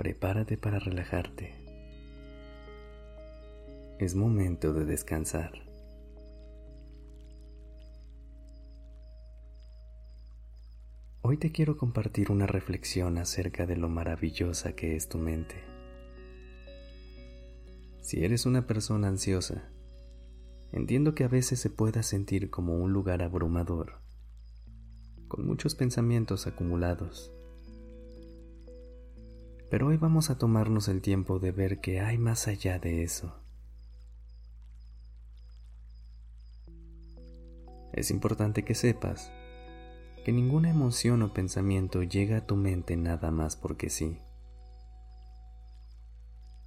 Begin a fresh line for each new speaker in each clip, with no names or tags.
Prepárate para relajarte. Es momento de descansar. Hoy te quiero compartir una reflexión acerca de lo maravillosa que es tu mente. Si eres una persona ansiosa, entiendo que a veces se pueda sentir como un lugar abrumador, con muchos pensamientos acumulados. Pero hoy vamos a tomarnos el tiempo de ver que hay más allá de eso. Es importante que sepas que ninguna emoción o pensamiento llega a tu mente nada más porque sí.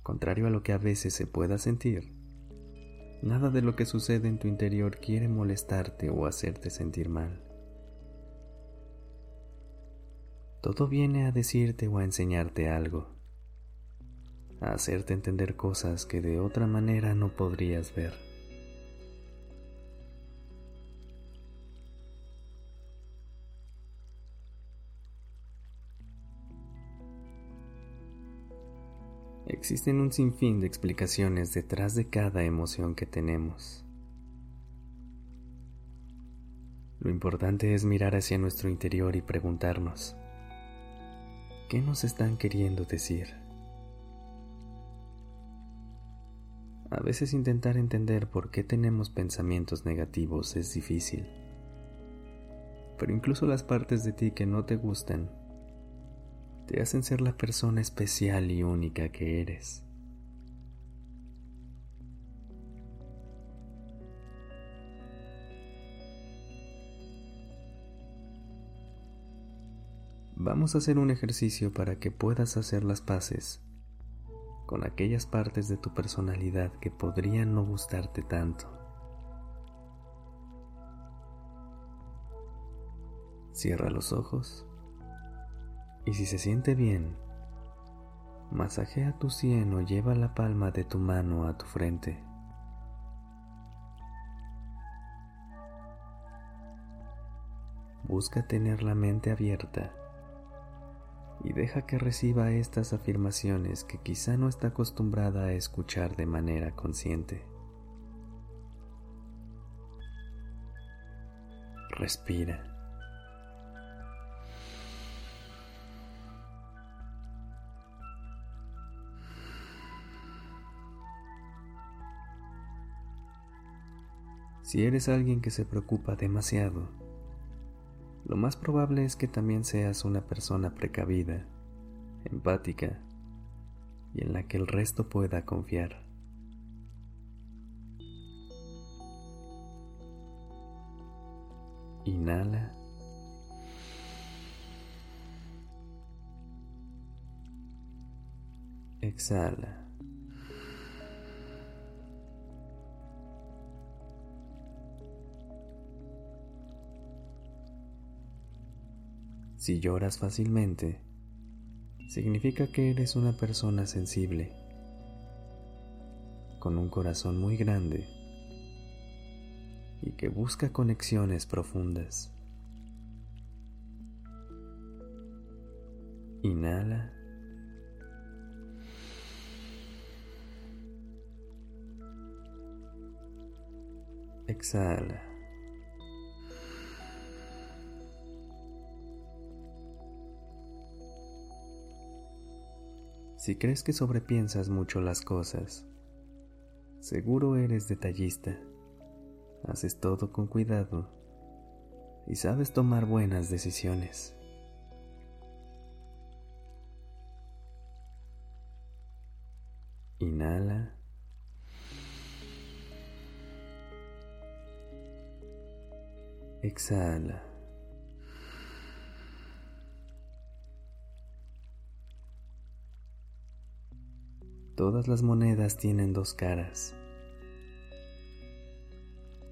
Contrario a lo que a veces se pueda sentir, nada de lo que sucede en tu interior quiere molestarte o hacerte sentir mal. Todo viene a decirte o a enseñarte algo, a hacerte entender cosas que de otra manera no podrías ver. Existen un sinfín de explicaciones detrás de cada emoción que tenemos. Lo importante es mirar hacia nuestro interior y preguntarnos, ¿qué nos están queriendo decir? A veces intentar entender por qué tenemos pensamientos negativos es difícil, pero incluso las partes de ti que no te gustan te hacen ser la persona especial y única que eres. Vamos a hacer un ejercicio para que puedas hacer las paces con aquellas partes de tu personalidad que podrían no gustarte tanto. Cierra los ojos y si se siente bien, masajea tu sien o lleva la palma de tu mano a tu frente. Busca tener la mente abierta y deja que reciba estas afirmaciones que quizá no está acostumbrada a escuchar de manera consciente. Respira. Si eres alguien que se preocupa demasiado, lo más probable es que también seas una persona precavida, empática y en la que el resto pueda confiar. Inhala. Exhala. Si lloras fácilmente, significa que eres una persona sensible, con un corazón muy grande y que busca conexiones profundas. Inhala. Exhala. Si crees que sobrepiensas mucho las cosas, seguro eres detallista, haces todo con cuidado y sabes tomar buenas decisiones. Inhala. Exhala. Todas las monedas tienen dos caras.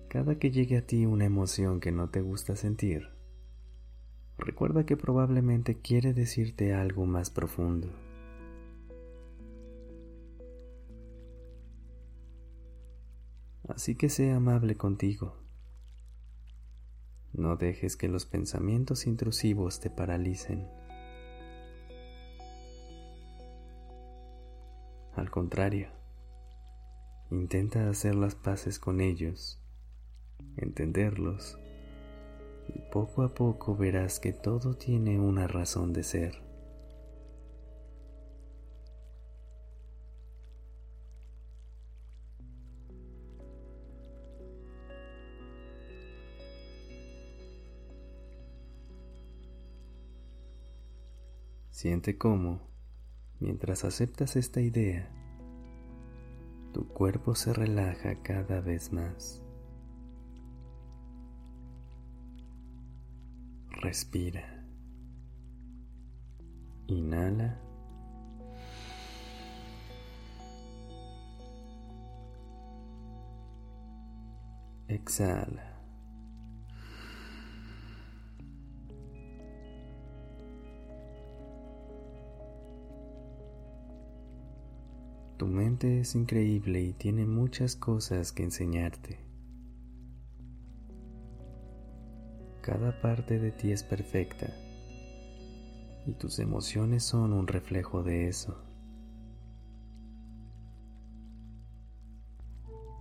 Cada que llegue a ti una emoción que no te gusta sentir, recuerda que probablemente quiere decirte algo más profundo. Así que sea amable contigo. No dejes que los pensamientos intrusivos te paralicen. Al contrario, intenta hacer las paces con ellos, entenderlos, y poco a poco verás que todo tiene una razón de ser. Siente cómo Mientras aceptas esta idea, tu cuerpo se relaja cada vez más. Respira. Inhala. Exhala. Mente es increíble y tiene muchas cosas que enseñarte. Cada parte de ti es perfecta y tus emociones son un reflejo de eso.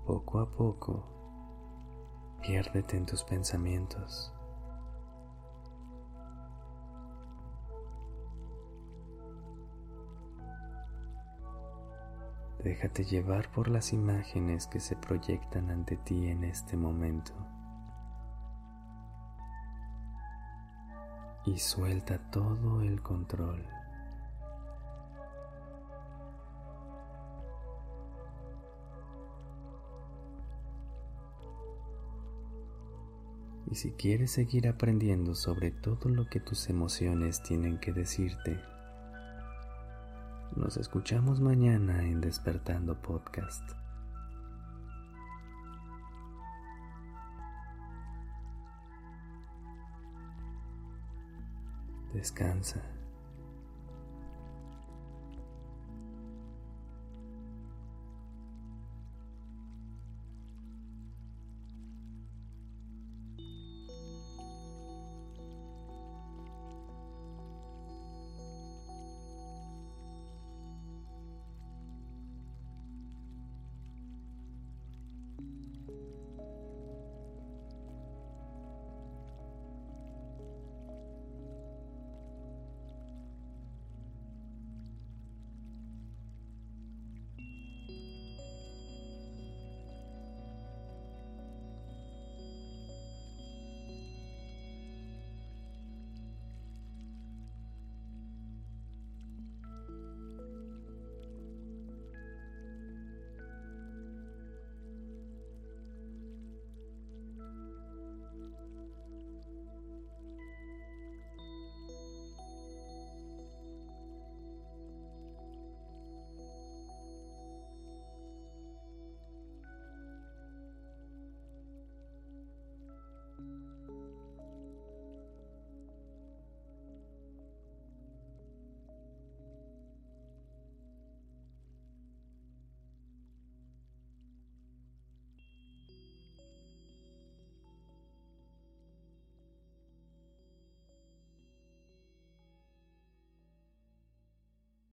Poco a poco, piérdete en tus pensamientos. Déjate llevar por las imágenes que se proyectan ante ti en este momento. Y suelta todo el control. Y si quieres seguir aprendiendo sobre todo lo que tus emociones tienen que decirte, nos escuchamos mañana en Despertando Podcast. Descansa.